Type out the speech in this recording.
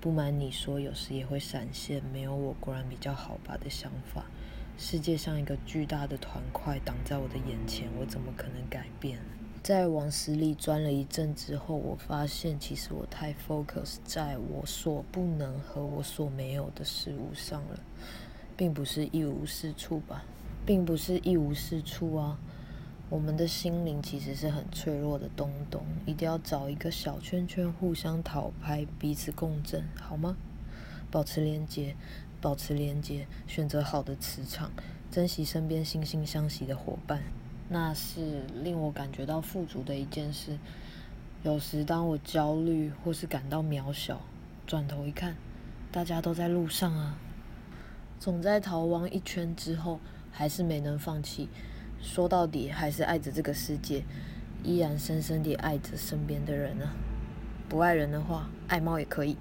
不瞒你说，有时也会闪现“没有我果然比较好吧”的想法。世界像一个巨大的团块挡在我的眼前，我怎么可能改变？在往死里钻了一阵之后，我发现其实我太 focus 在我所不能和我所没有的事物上了，并不是一无是处吧？并不是一无是处啊！我们的心灵其实是很脆弱的东东，一定要找一个小圈圈互相讨拍，彼此共振，好吗？保持连接。保持连接，选择好的磁场，珍惜身边惺惺相惜的伙伴，那是令我感觉到富足的一件事。有时当我焦虑或是感到渺小，转头一看，大家都在路上啊。总在逃亡一圈之后，还是没能放弃。说到底，还是爱着这个世界，依然深深地爱着身边的人呢。不爱人的话，爱猫也可以。